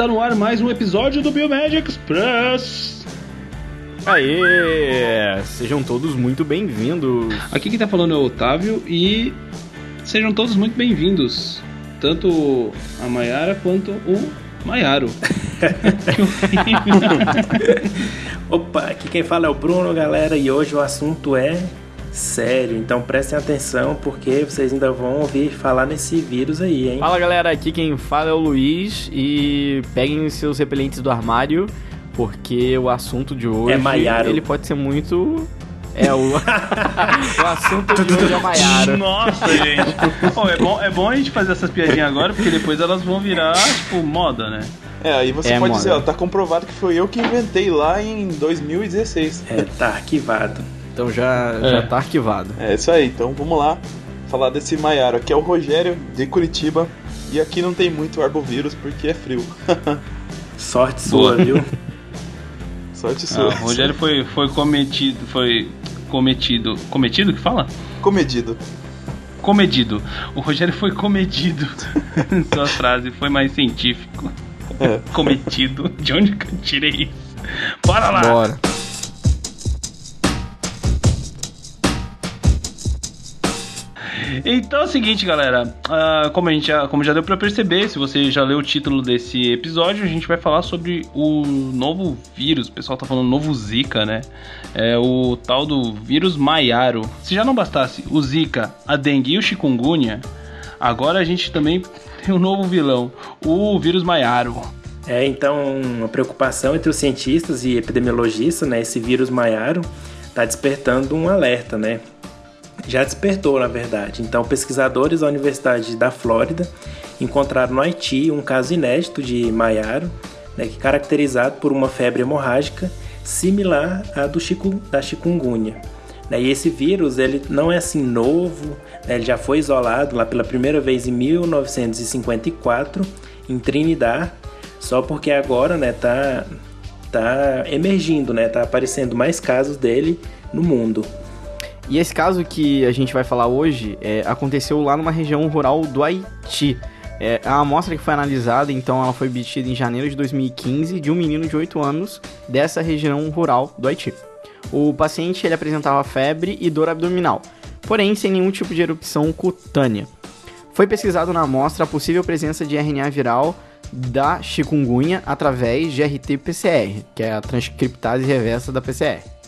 está no ar mais um episódio do Biomed Express. Aê! Sejam todos muito bem-vindos. Aqui quem tá falando é o Otávio e sejam todos muito bem-vindos. Tanto a Maiara quanto o Maiaro. Opa, aqui quem fala é o Bruno, galera, e hoje o assunto é sério, então prestem atenção porque vocês ainda vão ouvir falar nesse vírus aí, hein? Fala galera, aqui quem fala é o Luiz e peguem os seus repelentes do armário porque o assunto de hoje É Maiaro. ele pode ser muito é o o assunto de hoje é Maiaro. Nossa, gente. Pô, é, bom, é bom a gente fazer essas piadinhas agora porque depois elas vão virar, tipo, moda, né? É, aí você É, pode moda. dizer, ó, tá comprovado que foi eu que inventei lá em 2016. É, tá arquivado. Então já É. já tá arquivado. É isso aí, então vamos lá falar desse Maiaro. Aqui é o Rogério de Curitiba e aqui não tem muito arbovírus porque é frio. Sorte sua, viu? Sorte Ah, sua. o Rogério foi, foi cometido. Foi cometido. Cometido que fala? Comedido. Comedido. O Rogério foi comedido. Sua frase foi mais científico. É. Cometido. De onde que eu tirei isso? Bora lá! Bora. Então é o seguinte, galera. ah, como, a gente já, como já deu pra perceber, se você já leu o título desse episódio, a gente vai falar sobre o novo vírus. O pessoal tá falando novo Zika, né? É o tal do vírus Maiaro. Se já não bastasse o Zika, a dengue e o chikungunya, agora a gente também tem um novo vilão, o vírus Maiaro. É, então, uma preocupação entre os cientistas e epidemiologistas, né? Esse vírus Maiaro tá despertando um alerta, né? Já despertou, na verdade. Então, pesquisadores da Universidade da Flórida encontraram no Haiti um caso inédito de Maiaro, né, é caracterizado por uma febre hemorrágica similar à do chiku, da chikungunya. Né, e esse vírus ele não é assim novo, né, ele já foi isolado lá pela primeira vez em 1954 em Trinidad, só porque agora né, tá, emergindo, né, tá aparecendo mais casos dele no mundo. E esse caso que a gente vai falar hoje é, aconteceu lá numa região rural do Haiti. É, a amostra que foi analisada, então, ela foi obtida em janeiro de 2015 de um menino de 8 anos dessa região rural do Haiti. O paciente ele apresentava febre e dor abdominal, porém sem nenhum tipo de erupção cutânea. Foi pesquisado na amostra a possível presença de RNA viral da chikungunya através de RT-PCR, que é a transcriptase reversa da PCR.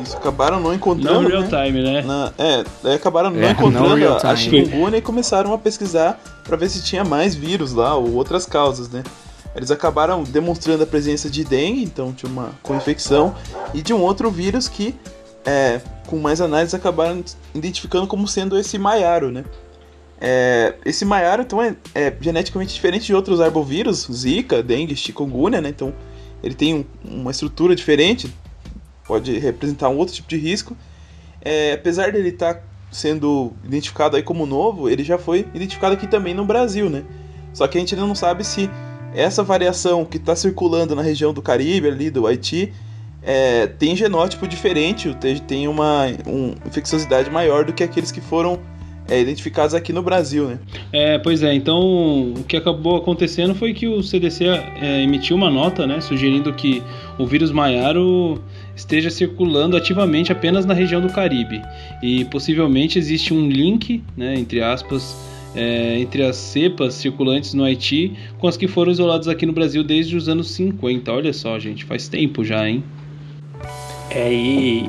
Isso, acabaram não encontrando. Não real né? time, né? Na- é, é, acabaram não É, não encontrando real a, chikungunya e começaram a pesquisar pra ver se tinha mais vírus lá ou outras causas, né? Eles acabaram demonstrando a presença de dengue, então tinha uma co-infecção, e de um outro vírus que, é, com mais análise, acabaram identificando como sendo esse maiaro, né? É, esse maiaro, então, é, é geneticamente diferente de outros arbovírus, zika, dengue, chikungunya, né? Então, ele tem um- uma estrutura diferente, pode representar um outro tipo de risco. É, apesar dele estar sendo identificado aí como novo, ele já foi identificado aqui também no Brasil, né? Só que a gente ainda não sabe se essa variação que está circulando na região do Caribe, ali do Haiti, é, tem genótipo diferente, tem uma um, infecciosidade maior do que aqueles que foram é, identificados aqui no Brasil, né? É, pois é, então o que acabou acontecendo foi que o CDC é, emitiu uma nota, né, sugerindo que o vírus Maiaro esteja circulando ativamente apenas na região do Caribe e possivelmente existe um link, né, entre aspas, é, entre as cepas circulantes no Haiti com as que foram isoladas aqui no Brasil desde os anos 50. Olha só, gente, faz tempo já, hein? É, e,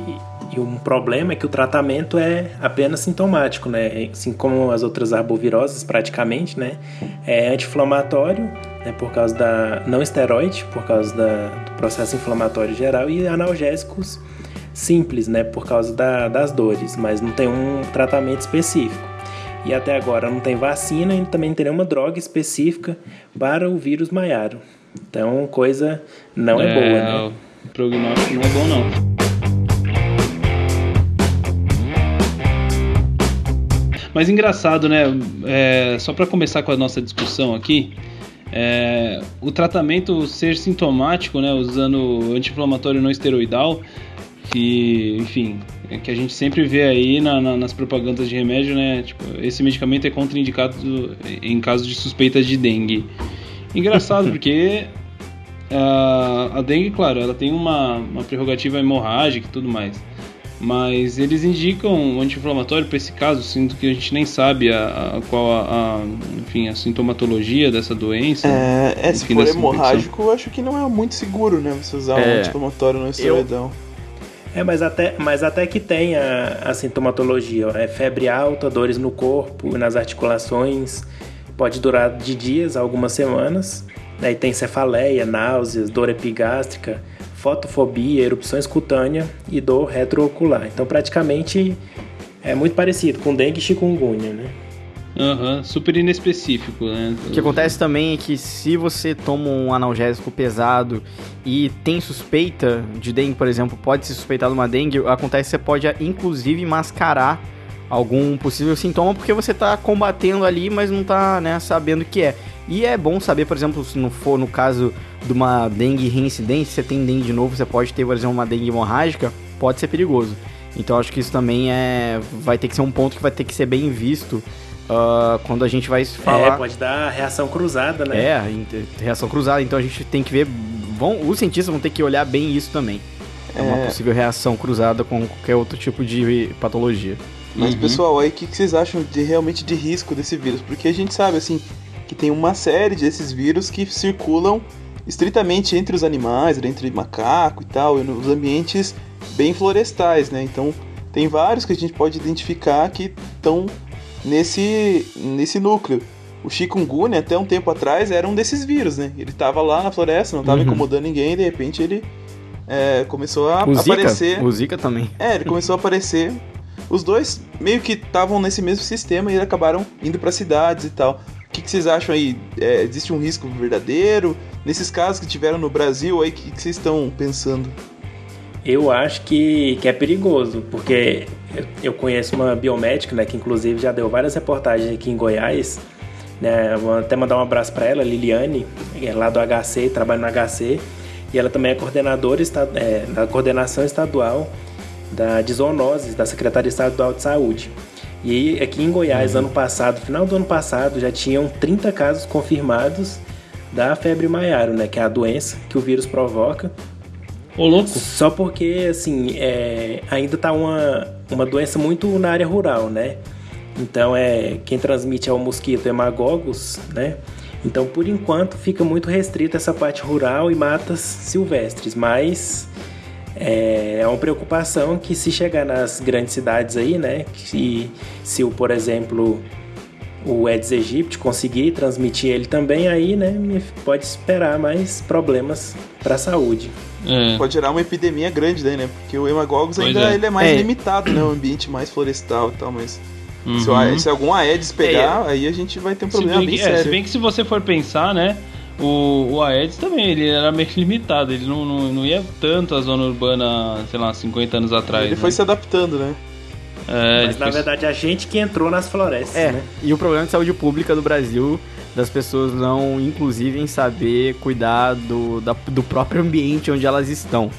e um problema é que o tratamento é apenas sintomático, né? Assim como as outras arboviroses, praticamente, né? É anti-inflamatório, né? Por causa da... não esteroide, por causa da, processo inflamatório geral, e analgésicos simples, né? Por causa da, das dores, mas não tem um tratamento específico. E até agora não tem vacina e também não tem nenhuma droga específica para o vírus Maiaro. Então, coisa não é, boa, né? O prognóstico não é bom, não. Mas engraçado, né? É, só para começar com a nossa discussão aqui, é, o tratamento ser sintomático, né? Usando anti-inflamatório não esteroidal, que, enfim, é que a gente sempre vê aí na- na- nas propagandas de remédio, né? Tipo, esse medicamento é contraindicado em caso de suspeita de dengue. Engraçado, porque a, a dengue, claro, ela tem uma, uma prerrogativa hemorrágica e tudo mais. Mas eles indicam um anti-inflamatório para esse caso, sendo que a gente nem sabe a, a qual a, a, enfim, a sintomatologia dessa doença. É, é se for hemorrágico, eu acho que não é muito seguro, né? Você usar um É, anti-inflamatório no esteroidão. É, mas até, mas até que tem a, a sintomatologia, é febre alta, dores no corpo, nas articulações, pode durar de dias a algumas semanas. Aí tem cefaleia, náuseas, dor epigástrica, fotofobia, erupções cutâneas e dor retroocular. Então praticamente é muito parecido com dengue e chikungunya, né? Aham, super inespecífico, né? O que acontece também é que se você toma um analgésico pesado e tem suspeita de dengue, por exemplo, pode se suspeitar de uma dengue, acontece que você pode inclusive mascarar algum possível sintoma porque você tá combatendo ali, mas não tá, né, sabendo o que é. E é bom saber, por exemplo, se não for no caso de uma dengue reincidente, se você tem dengue de novo, você pode ter, por exemplo, uma dengue hemorrágica, pode ser perigoso. Então acho que isso também é vai ter que ser um ponto que vai ter que ser bem visto ah, quando a gente vai falar É, pode dar reação cruzada, né? é, reação cruzada, então a gente tem que ver. Vão, os cientistas vão ter que olhar bem isso também. É uma É. possível reação cruzada com qualquer outro tipo de patologia. Mas, Uhum. pessoal, aí o que, que vocês acham de realmente de risco desse vírus? Porque a gente sabe, assim, que tem uma série desses vírus que circulam estritamente entre os animais, entre macaco e tal, e nos ambientes bem florestais, né? Então, tem vários que a gente pode identificar que estão nesse, nesse núcleo. O chikungunya, até um tempo atrás, era um desses vírus, né? Ele tava lá na floresta, não tava Uhum. incomodando ninguém, e de repente ele é, começou a o Zika, aparecer. o Zika também. É, ele começou a aparecer. Os dois meio que estavam nesse mesmo sistema e acabaram indo para cidades e tal. O que, que vocês acham aí? É, existe um risco verdadeiro? Nesses casos que tiveram no Brasil, aí, o que, que vocês estão pensando? Eu acho que, que é perigoso, porque eu, conheço uma biomédica, né, que inclusive já deu várias reportagens aqui em Goiás, né, vou até mandar um abraço para ela, Liliane, é lá do HC, trabalha no HC, e ela também é coordenadora é, da coordenação estadual da, de zoonoses da Secretaria Estadual de Saúde. E aqui em Goiás, ano passado, final do ano passado, já tinham 30 casos confirmados da febre maiaro, né, que é a doença que o vírus provoca, Ô, louco. só porque, assim, é, ainda tá uma, uma doença muito na área rural, né? Então, é, quem transmite é o mosquito hemagogos, né? Então, por enquanto, fica muito restrita essa parte rural e matas silvestres, mas é, é uma preocupação que se chegar nas grandes cidades aí, né? Que, se o, por exemplo, o Aedes aegypti conseguir transmitir ele também, aí, né, pode esperar mais problemas para a saúde. É. Pode gerar uma epidemia grande daí, né? Porque o hemagogos Pois ainda é. ele é mais É. limitado, né? Um ambiente mais florestal e tal, mas se, o Uhum. Se algum Aedes pegar, aí a gente vai ter um Se problema bem, bem que, é, se sério. bem que se você for pensar, né? O, o Aedes também, ele era meio limitado, ele não, não, não ia tanto à zona urbana, sei lá, 50 anos atrás. Ele né? foi se adaptando, né? É, Mas na verdade a gente que entrou nas florestas, É, né? e o problema de saúde pública do Brasil, das pessoas não, inclusive, em saber cuidar do, da- do próprio ambiente onde elas estão.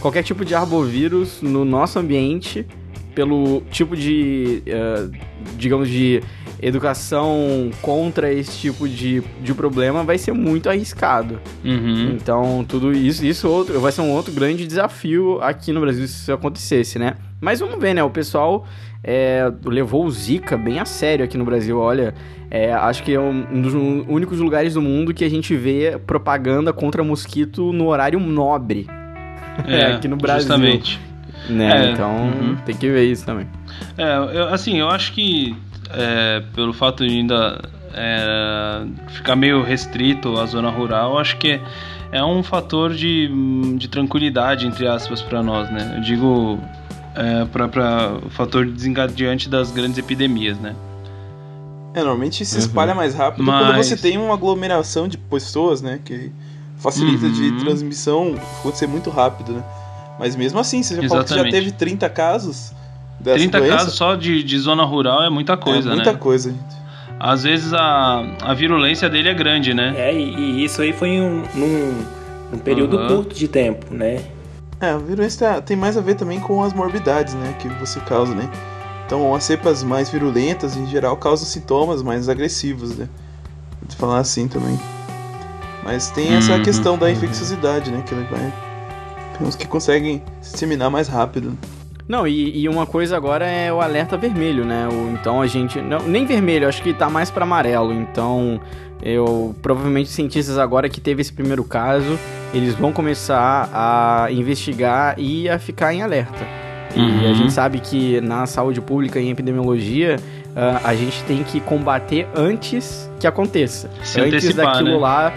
Qualquer tipo de arbovírus no nosso ambiente, pelo tipo de, eh, digamos, de educação contra esse tipo de, de problema, vai ser muito arriscado. Uhum. Então, tudo isso, isso outro, vai ser um outro grande desafio aqui no Brasil se isso acontecesse, né? Mas vamos ver, né? O pessoal é, levou o Zika bem a sério aqui no Brasil. Olha, é, acho que é um dos únicos lugares do mundo que a gente vê propaganda contra mosquito no horário nobre. É, aqui no Brasil. Justamente. Né? É, então, uhum. tem que ver isso também. É, eu- assim, eu acho que é, pelo fato de ainda é, ficar meio restrito à zona rural, acho que é, é um fator de, de tranquilidade, entre aspas, para nós, né? Eu digo é, para o fator desencadeante das grandes epidemias, né? É, normalmente se Uhum. espalha mais rápido quando Mas- você tem uma aglomeração de pessoas, né? Que facilita Uhum. de transmissão acontecer muito rápido, né? Mas mesmo assim, você já falou que já teve 30 casos dessa 30 doença. casos só de, de zona rural é muita coisa, é muita né? coisa, gente. Às vezes a, a virulência dele é grande, né? É, e, e isso aí foi em um, num, num período Aham. curto de tempo, né? É, o vírus tá- tem mais a ver também com as morbidades, né? Que você causa, né? Então, as cepas mais virulentas, em geral, causam sintomas mais agressivos, né? Vou falar assim também. Mas tem essa Uhum, questão da infecciosidade, né? Que ele vai. Tem uns que conseguem se disseminar mais rápido. Não, e, e uma coisa agora é o alerta vermelho, né? O- então a gente. Não, nem vermelho, acho que tá mais pra amarelo. Então, eu. Provavelmente os cientistas agora que teve esse primeiro caso, eles vão começar a investigar e a ficar em alerta. E Uhum. a gente sabe que na saúde pública e em epidemiologia, ah, a gente tem que combater antes que aconteça. Se antes daquilo né? lá.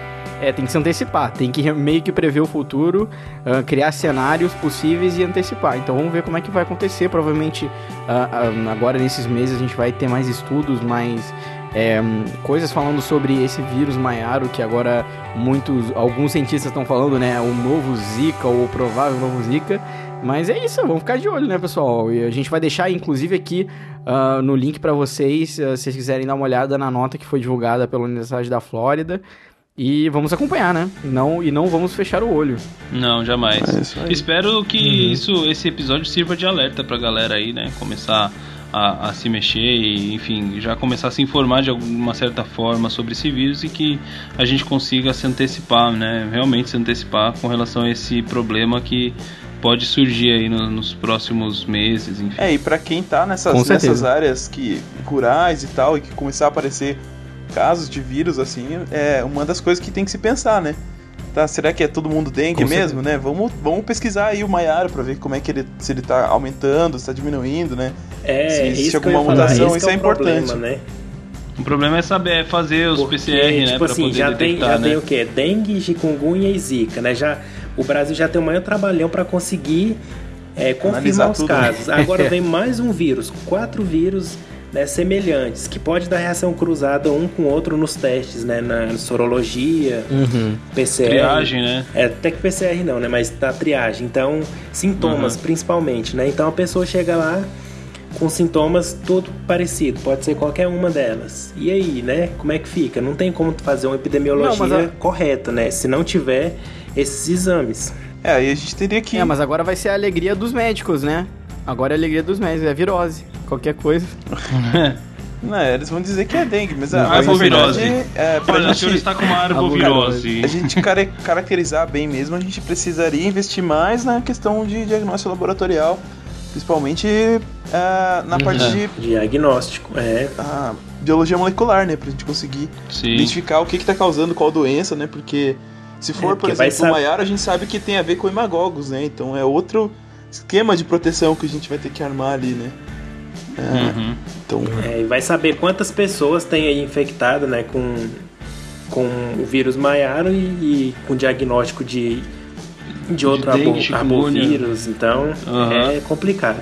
É, tem que se antecipar, tem que meio que prever o futuro, ah, criar cenários possíveis e antecipar. Então vamos ver como é que vai acontecer. Provavelmente ah, ah, agora nesses meses a gente vai ter mais estudos, mais é, coisas falando sobre esse vírus Maiaro, que agora muitos, alguns cientistas estão falando, né? O novo Zika ou o provável novo Zika. Mas é isso, vamos ficar de olho, né, pessoal? E a gente vai deixar, inclusive, aqui ah, no link para vocês, ah, se vocês quiserem dar uma olhada na nota que foi divulgada pela Universidade da Flórida. E vamos acompanhar, né? Não, e não vamos fechar o olho. Não, jamais. É isso aí. Espero que Uhum. isso, esse episódio sirva de alerta pra galera aí, né? Começar a, a se mexer e, enfim, já começar a se informar de alguma certa forma sobre esse vírus e que a gente consiga se antecipar, né? Realmente se antecipar com relação a esse problema que pode surgir aí no- nos próximos meses, enfim. É, e pra quem tá nessas, nessas áreas que rurais e tal, e que começar a aparecer casos de vírus, assim, é uma das coisas que tem que se pensar, né? Tá, será que é todo mundo dengue Com mesmo, né? Vamos, vamos pesquisar aí o Maiara pra ver como é que ele, se ele tá aumentando, se tá diminuindo, né? É, Se existe isso que eu ia alguma falar, mutação, esse isso que é o problema, importante. né? O problema é saber é fazer os Porque, PCR, né? tipo assim, poder já tem, detectar, já né? tem o quê? Dengue, chikungunya e zika, né? Já, o Brasil já tem o maior trabalhão para conseguir é, Analisar confirmar os tudo, né? casos. Agora vem mais um vírus, quatro vírus né, semelhantes, que pode dar reação cruzada um com o outro nos testes, né? Na sorologia, Uhum. PCR. Triagem, né? É, até que PCR não, né? Mas da triagem. Então, sintomas Uhum. principalmente, né? Então a pessoa chega lá com sintomas tudo parecido, pode ser qualquer uma delas. E aí, né? Como é que fica? Não tem como fazer uma epidemiologia Não, mas a- correta, né? Se não tiver esses exames. É, aí a gente teria que. É, mas agora vai ser a alegria dos médicos, né? Agora é a alegria dos médicos, é virose. Qualquer coisa. Não, eles vão dizer que é dengue, mas a, Não, mas, na arbovirose. verdade, é, pra Olha, o gente, senhor está com uma arbovirose. a gente care- caracterizar bem mesmo, a gente precisaria investir mais na questão de diagnóstico laboratorial, principalmente é, na parte Uhum. de Diagnóstico, é. a biologia molecular, né? Pra gente conseguir Sim. identificar o que, que tá causando qual doença, né? Porque se for, É, por exemplo, o Maiara, a gente sabe que tem a ver com imagogos, né? Então é outro esquema de proteção que a gente vai ter que armar ali, né? É, Uhum. Então, É, e vai saber quantas pessoas tem aí infectado, né? Com, com o vírus Maiaro e, e com diagnóstico de, de outro chikungunya. arbovírus. Então, Aham. é complicado.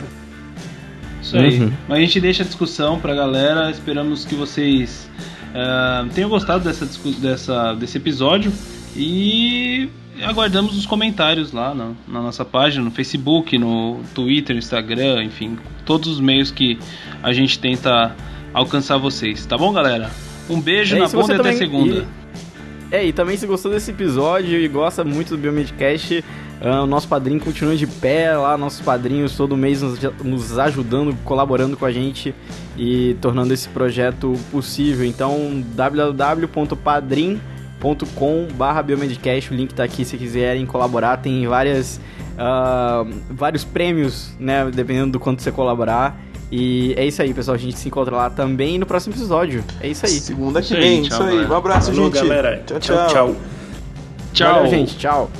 Isso aí. Uhum. Mas a gente deixa a discussão pra galera. Esperamos que vocês ah, tenham gostado dessa, dessa, desse episódio. E aguardamos os comentários lá na, na nossa página, no Facebook, no Twitter, Instagram, enfim, todos os meios que a gente tenta alcançar vocês. Tá bom, galera? Um beijo É, na bunda e até segunda. e- É, e também se gostou desse episódio e gosta muito do Biomedcast, ah, o nosso padrinho continua de pé lá, nossos padrinhos todo mês nos, nos ajudando, colaborando com a gente e tornando esse projeto possível. Então, www.padrim.com.br biomedcast, o link tá aqui se quiserem colaborar, tem várias, ah, vários prêmios, né, dependendo do quanto você colaborar. E é isso aí, pessoal. A gente se encontra lá também no próximo episódio. É isso aí. segunda que Isso aí, vem, tchau, isso aí. Um abraço, Falou, gente. galera. tchau. tchau. Tchau. Valeu, gente. Tchau.